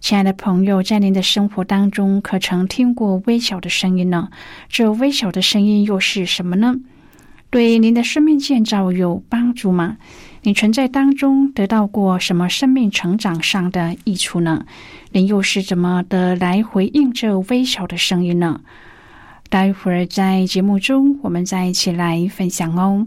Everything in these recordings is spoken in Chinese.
亲爱的朋友，在您的生活当中，可曾听过微小的声音呢？这微小的声音又是什么呢？对您的生命建造有帮助吗？你存在当中得到过什么生命成长上的益处呢？您又是怎么的来回应这微小的声音呢？待会儿在节目中，我们再一起来分享哦。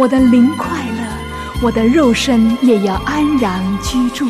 我的灵快乐，我的肉身也要安然居住。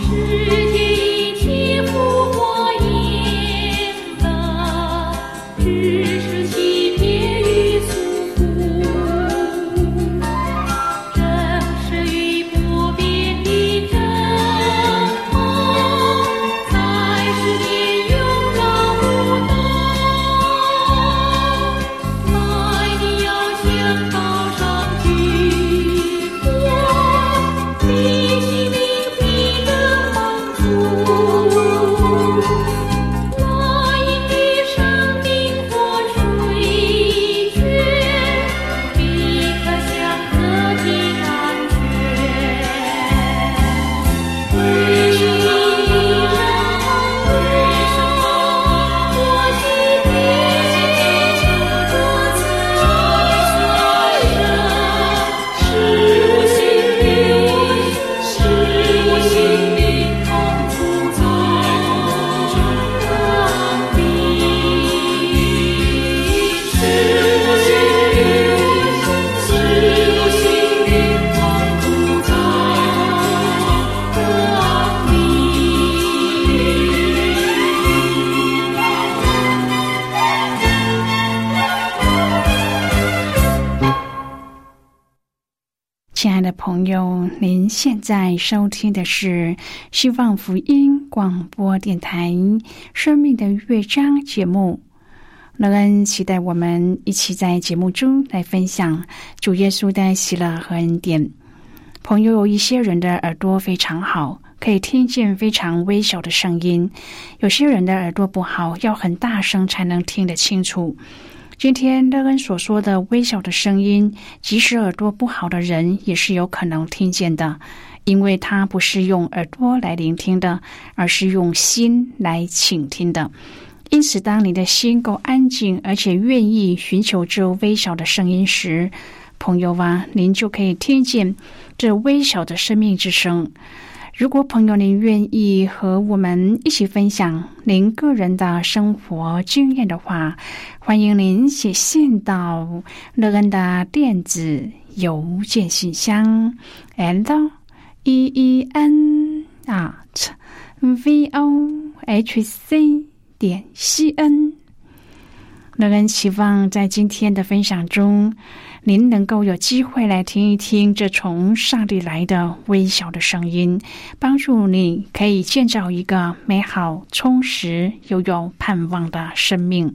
在收听的是希望福音广播电台《生命的乐章》节目。乐恩期待我们一起在节目中来分享主耶稣的喜乐和恩典。朋友，有一些人的耳朵非常好，可以听见非常微小的声音；有些人的耳朵不好，要很大声才能听得清楚。今天乐恩所说的微小的声音，即使耳朵不好的人也是有可能听见的，因为他不是用耳朵来聆听的，而是用心来倾听的。因此，当你的心够安静，而且愿意寻求这微小的声音时，朋友啊，您就可以听见这微小的生命之声。如果朋友您愿意和我们一起分享您个人的生活经验的话，欢迎您写信到乐恩的电子邮件信箱，l e e n at v o h c 点 c n。乐恩期望在今天的分享中。您能够有机会来听一听这从上帝来的微小的声音，帮助你可以建造一个美好、充实又有盼望的生命。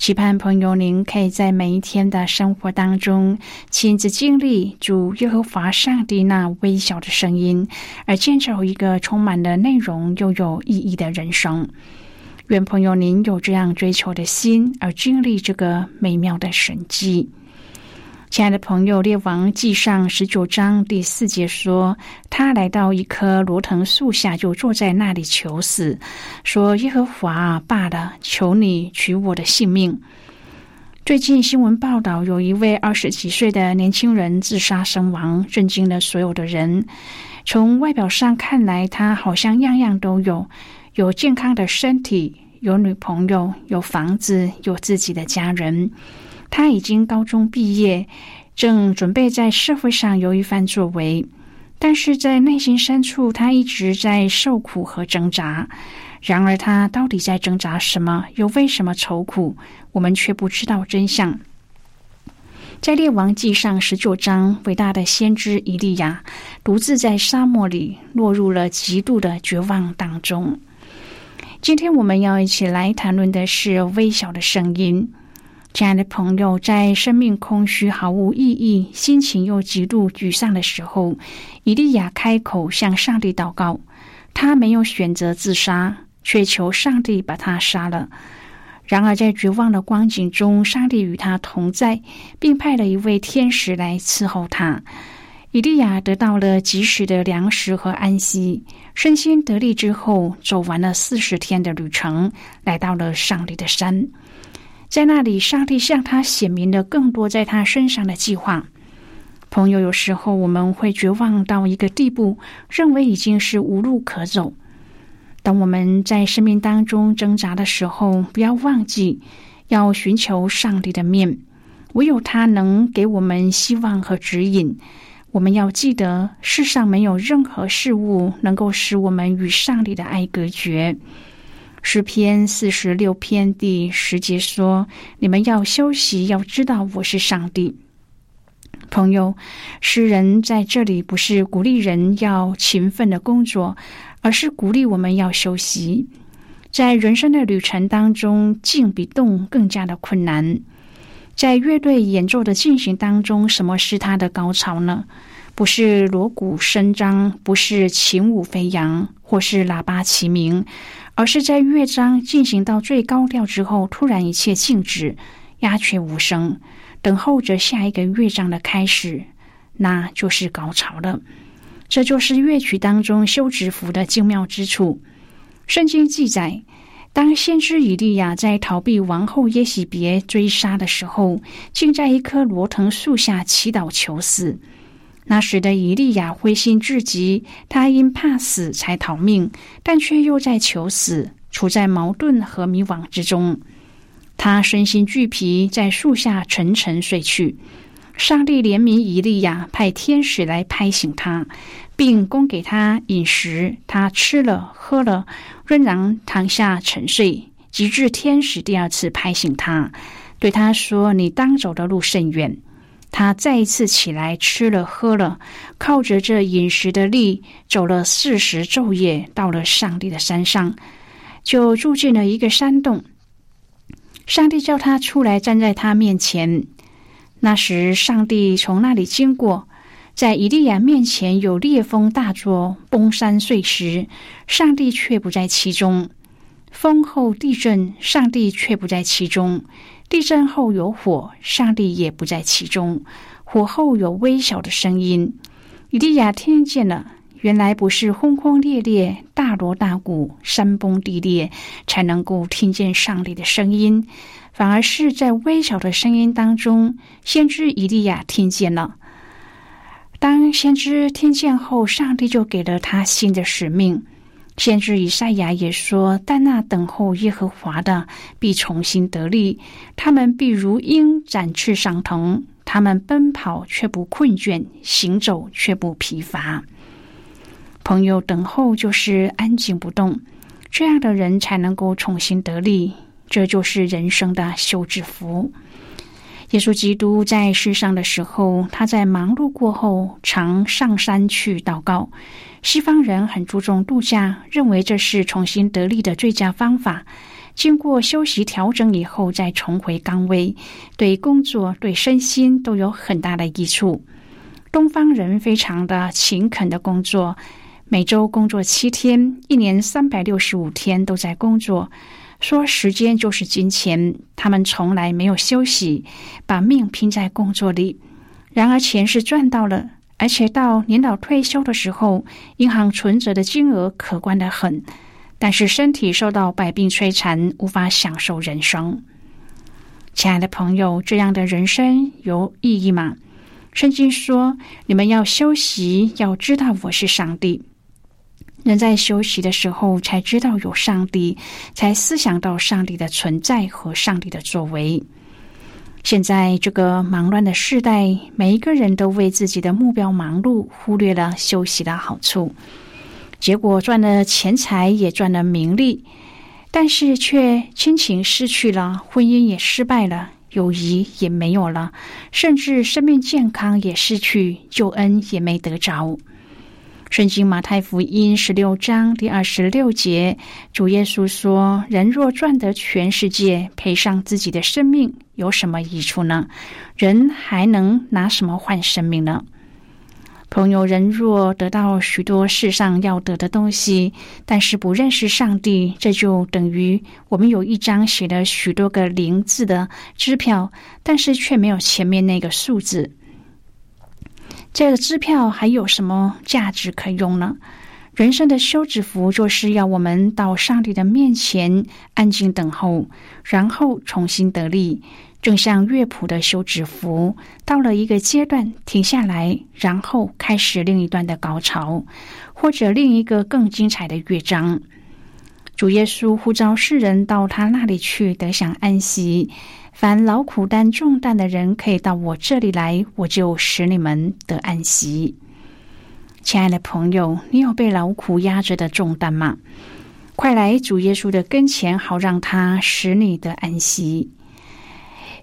期盼朋友，您可以在每一天的生活当中亲自经历主耶和华上帝那微小的声音，而建造一个充满了内容又有意义的人生。愿朋友您有这样追求的心，而经历这个美妙的神迹。亲爱的朋友，《列王记上》十九章第四节说：“他来到一棵罗藤树下，就坐在那里求死，说：‘耶和华罢了，求你取我的性命。’”最近新闻报道，有一位二十几岁的年轻人自杀身亡，震惊了所有的人。从外表上看来，他好像样样都有：有健康的身体，有女朋友，有房子，有自己的家人。他已经高中毕业，正准备在社会上有一番作为，但是在内心深处，他一直在受苦和挣扎。然而，他到底在挣扎什么？又为什么愁苦？我们却不知道真相。在《列王记上》十九章，伟大的先知以利亚独自在沙漠里落入了极度的绝望当中。今天，我们要一起来谈论的是微小的声音。亲爱的朋友，在生命空虚、毫无意义、心情又极度沮丧的时候，以利亚开口向上帝祷告。他没有选择自杀，却求上帝把他杀了。然而，在绝望的光景中，上帝与他同在，并派了一位天使来伺候他。以利亚得到了及时的粮食和安息，身心得力之后，走完了四十天的旅程，来到了上帝的山。在那里，上帝向他显明了更多在他身上的计划。朋友，有时候我们会绝望到一个地步，认为已经是无路可走。当我们在生命当中挣扎的时候，不要忘记要寻求上帝的面，唯有他能给我们希望和指引。我们要记得，世上没有任何事物能够使我们与上帝的爱隔绝。诗篇四十六篇第十节说：“你们要休息，要知道我是上帝。”朋友，诗人在这里不是鼓励人要勤奋的工作，而是鼓励我们要休息。在人生的旅程当中，静比动更加的困难。在乐队演奏的进行当中，什么是它的高潮呢？不是锣鼓声张，不是琴舞飞扬，或是喇叭齐鸣。而是在乐章进行到最高调之后，突然一切静止，鸦雀无声，等候着下一个乐章的开始，那就是高潮了。这就是乐曲当中休止符的精妙之处。圣经记载，当先知以利亚在逃避王后耶喜别追杀的时候，竟在一棵罗藤树下祈祷求死。那时的以利亚灰心至极，他因怕死才逃命，但却又在求死，处在矛盾和迷惘之中。他身心俱疲，在树下沉沉睡去。上帝怜悯以利亚，派天使来拍醒他，并供给他饮食。他吃了喝了，仍然躺下沉睡，直至天使第二次拍醒他，对他说：“你当走的路甚远。”他再一次起来吃了喝了，靠着这饮食的力，走了四十昼夜，到了上帝的山上，就住进了一个山洞。上帝叫他出来，站在他面前。那时，上帝从那里经过，在以利亚面前有烈风大作，崩山碎石，上帝却不在其中；风后地震，上帝却不在其中；地震后有火，上帝也不在其中；火后有微小的声音，以利亚听见了。原来不是轰轰烈烈、大锣大鼓、山崩地裂才能够听见上帝的声音。反而是在微小的声音当中，先知以利亚听见了。当先知听见后，上帝就给了他新的使命。先知以赛亚也说：“但那等候耶和华的，必重新得力；他们必如鹰展翅上腾，他们奔跑却不困倦，行走却不疲乏。”朋友，等候就是安静不动，这样的人才能够重新得力。这就是人生的休止符。耶稣基督在世上的时候，他在忙碌过后，常上山去祷告。西方人很注重度假，认为这是重新得力的最佳方法。经过休息调整以后，再重回岗位，对工作、对身心都有很大的益处。东方人非常的勤恳的工作，每周工作七天，一年三百六十五天都在工作。说时间就是金钱，他们从来没有休息，把命拼在工作里。然而钱是赚到了，而且到年老退休的时候，银行存折的金额可观的很。但是身体受到百病摧残，无法享受人生。亲爱的朋友，这样的人生有意义吗？圣经说：“你们要休息，要知道我是上帝。”人在休息的时候，才知道有上帝，才思想到上帝的存在和上帝的作为。现在这个忙乱的时代，每一个人都为自己的目标忙碌，忽略了休息的好处，结果赚了钱财，也赚了名利，但是却亲情失去了，婚姻也失败了，友谊也没有了，甚至生命健康也失去，救恩也没得着。圣经马太福音十六章第二十六节，主耶稣说：“人若赚得全世界，赔上自己的生命，有什么益处呢？人还能拿什么换生命呢？”朋友，人若得到许多世上要得的东西，但是不认识上帝，这就等于我们有一张写了许多个零字的支票，但是却没有前面那个数字。这个支票还有什么价值可用呢？人生的休止符就是要我们到上帝的面前安静等候，然后重新得力。正像乐谱的休止符，到了一个阶段停下来，然后开始另一段的高潮，或者另一个更精彩的乐章。主耶稣呼召世人到他那里去，得享安息。凡劳苦担重担的人，可以到我这里来，我就使你们得安息。亲爱的朋友，你有被劳苦压着的重担吗？快来主耶稣的跟前，好让他使你得安息。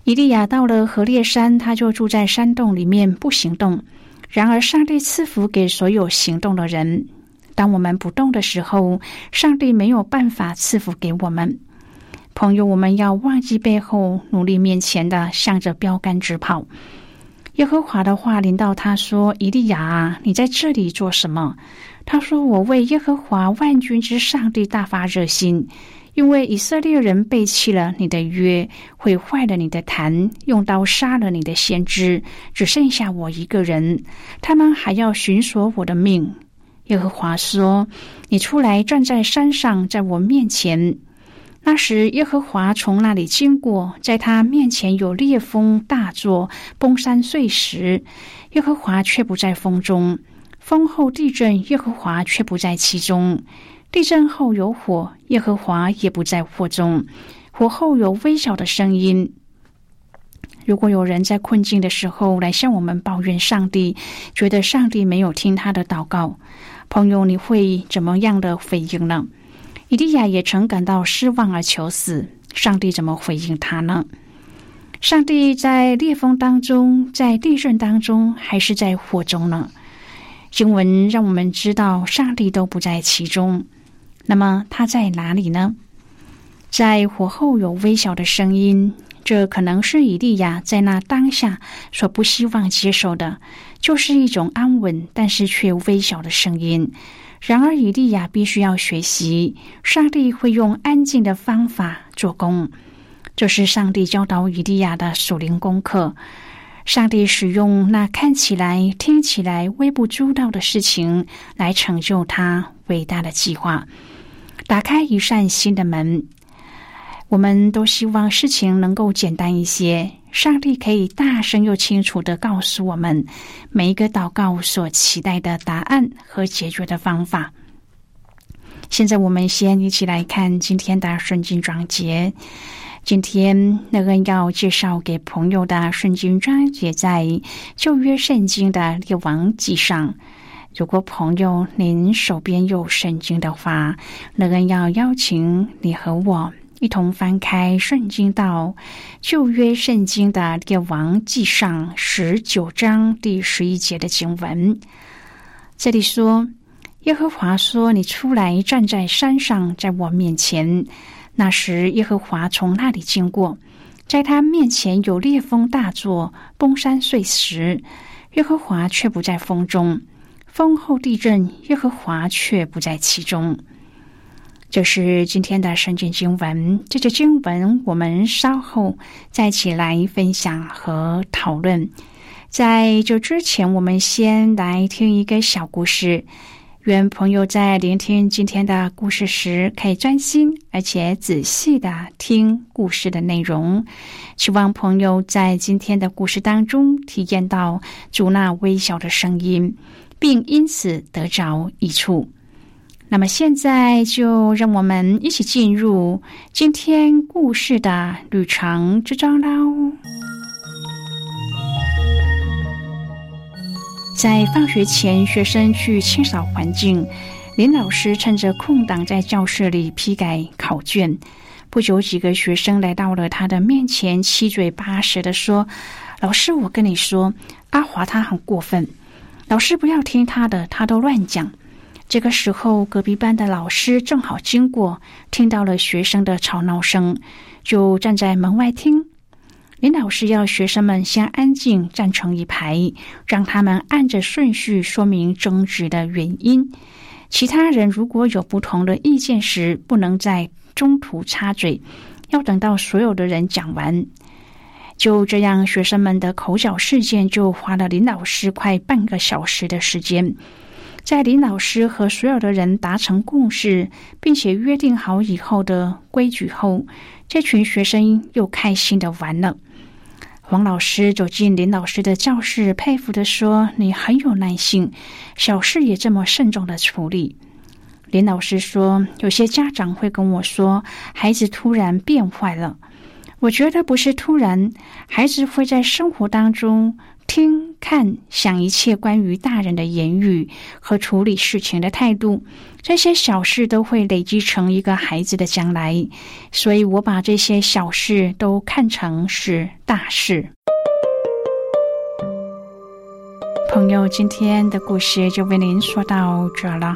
以利亚到了河烈山，他就住在山洞里面不行动。然而，上帝赐福给所有行动的人。当我们不动的时候，上帝没有办法赐福给我们。朋友，我们要忘记背后，努力面前的，向着标杆直跑。耶和华的话临到他说：“以利亚，你在这里做什么？”他说：“我为耶和华万军之上帝大发热心，因为以色列人背弃了你的约，毁坏了你的坛，用刀杀了你的先知，只剩下我一个人。他们还要寻索我的命。”耶和华说：“你出来站在山上，在我面前。”那时，耶和华从那里经过，在他面前有烈风大作，崩山碎石。耶和华却不在风中。风后地震，耶和华却不在其中。地震后有火，耶和华也不在火中。火后有微小的声音。如果有人在困境的时候来向我们抱怨上帝，觉得上帝没有听他的祷告，朋友，你会怎么样的回应呢？以利亚也曾感到失望而求死，上帝怎么回应他呢？上帝在烈风当中，在地震当中，还是在火中呢？经文让我们知道，上帝都不在其中。那么他在哪里呢？在火后有微小的声音，这可能是以利亚在那当下所不希望接受的，就是一种安稳但是却微小的声音。然而，以利亚必须要学习，上帝会用安静的方法做工。这是上帝教导以利亚的属灵功课。上帝使用那看起来、听起来微不足道的事情，来成就他伟大的计划，打开一扇新的门。我们都希望事情能够简单一些。上帝可以大声又清楚的告诉我们每一个祷告所期待的答案和解决的方法。现在，我们先一起来看今天的圣经章节。今天那个要介绍给朋友的圣经章节，在旧约圣经的列王记上。如果朋友您手边有圣经的话，那个要邀请你和我。一同翻开《圣经》到旧约圣经的列王记上十九章第十一节的经文。这里说：“耶和华说，你出来站在山上，在我面前。那时，耶和华从那里经过，在他面前有烈风大作，崩山碎石。耶和华却不在风中，风后地震，耶和华却不在其中。”这是今天的圣经经文。这些经文我们稍后再起来分享和讨论。在这之前，我们先来听一个小故事。愿朋友在聆听今天的故事时，可以专心而且仔细的听故事的内容。希望朋友在今天的故事当中体验到主那微小的声音，并因此得着益处。那么现在就让我们一起进入今天故事的旅程之中喽。在放学前，学生去清扫环境，林老师趁着空档在教室里批改考卷。不久，几个学生来到了他的面前，七嘴八舌的说：“老师，我跟你说，阿华他很过分，老师不要听他的，他都乱讲。”这个时候，隔壁班的老师正好经过，听到了学生的吵闹声，就站在门外听。林老师要学生们先安静，站成一排，让他们按着顺序说明争执的原因。其他人如果有不同的意见时，不能在中途插嘴，要等到所有的人讲完。就这样，学生们的口角事件就花了林老师快半个小时的时间。在林老师和所有的人达成共识，并且约定好以后的规矩后，这群学生又开心的玩了。黄老师走进林老师的教室，佩服的说：“你很有耐心，小事也这么慎重的处理。”林老师说：“有些家长会跟我说，孩子突然变坏了。我觉得不是突然，孩子会在生活当中。”听、看、想一切关于大人的言语和处理事情的态度，这些小事都会累积成一个孩子的将来。所以我把这些小事都看成是大事。朋友，今天的故事就为您说到这了。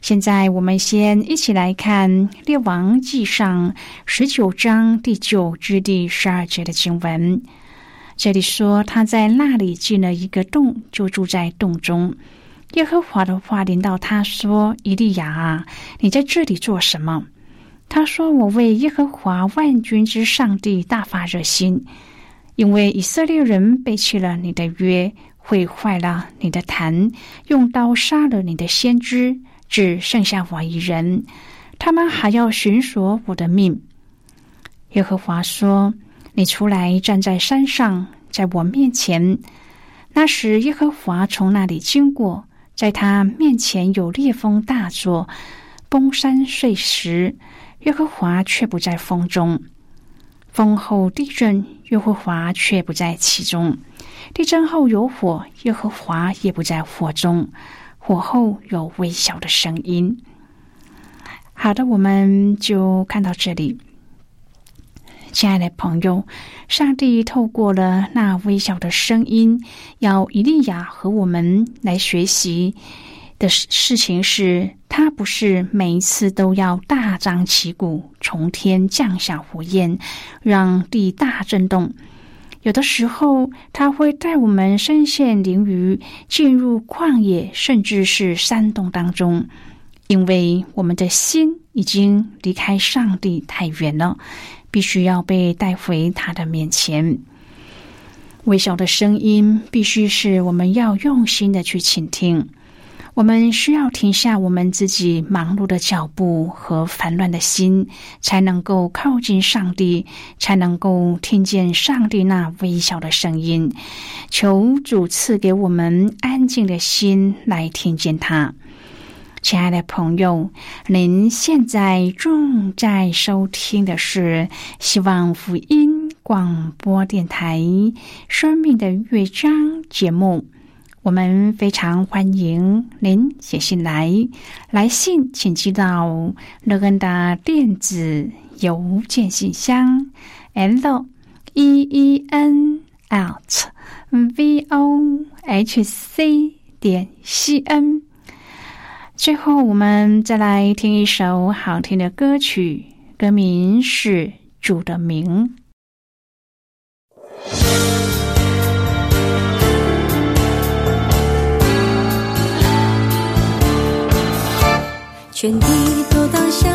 现在，我们先一起来看《列王记上》十九章第九至第十二节的经文。这里说他在那里进了一个洞，就住在洞中。耶和华的话临到他说：“伊利亚，你在这里做什么？”他说：“我为耶和华万军之上帝大发热心，因为以色列人背弃了你的约，毁坏了你的坛，用刀杀了你的先知，只剩下我一人。他们还要寻索我的命。”耶和华说。你出来站在山上，在我面前。那时，耶和华从那里经过，在他面前有烈风大作，崩山碎石。耶和华却不在风中。风后地震，耶和华却不在其中。地震后有火，耶和华也不在火中。火后有微小的声音。好的，我们就看到这里。亲爱的朋友，上帝透过了那微小的声音，要以利亚和我们来学习的事情是：他不是每一次都要大张旗鼓从天降下火焰，让地大震动。有的时候，他会带我们身陷囹圄，进入旷野，甚至是山洞当中，因为我们的心已经离开上帝太远了。必须要被带回他的面前。微小的声音，必须是我们要用心的去倾听。我们需要停下我们自己忙碌的脚步和烦乱的心，才能够靠近上帝，才能够听见上帝那微小的声音。求主赐给我们安静的心来听见他。亲爱的朋友，您现在正在收听的是希望福音广播电台《生命的乐章》节目。我们非常欢迎您写信来，来信请寄到乐恩的电子邮件信箱：l e e n l v o h c 点 c n。最后，我们再来听一首好听的歌曲，歌名是《主的名》。全地都当下，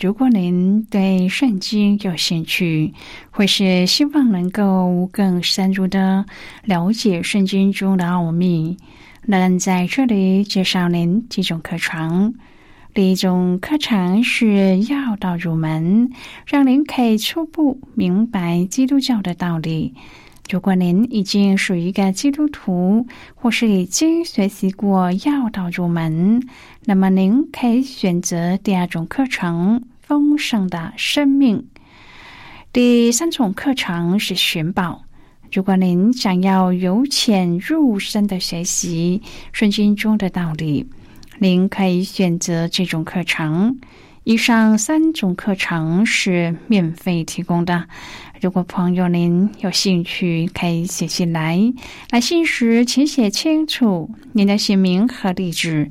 如果您对圣经有兴趣，或是希望能够更深入的了解圣经中的奥秘，那在这里介绍您几种课程。第一种课程是要道入门，让您可以初步明白基督教的道理。如果您已经属于一个基督徒，或是已经学习过要道入门，那么您可以选择第二种课程——丰盛的生命。第三种课程是寻宝。如果您想要由浅入深的学习圣经中的道理，您可以选择这种课程。以上三种课程是免费提供的。如果朋友您有兴趣，可以写信来。来信时请写清楚您的姓名和地址，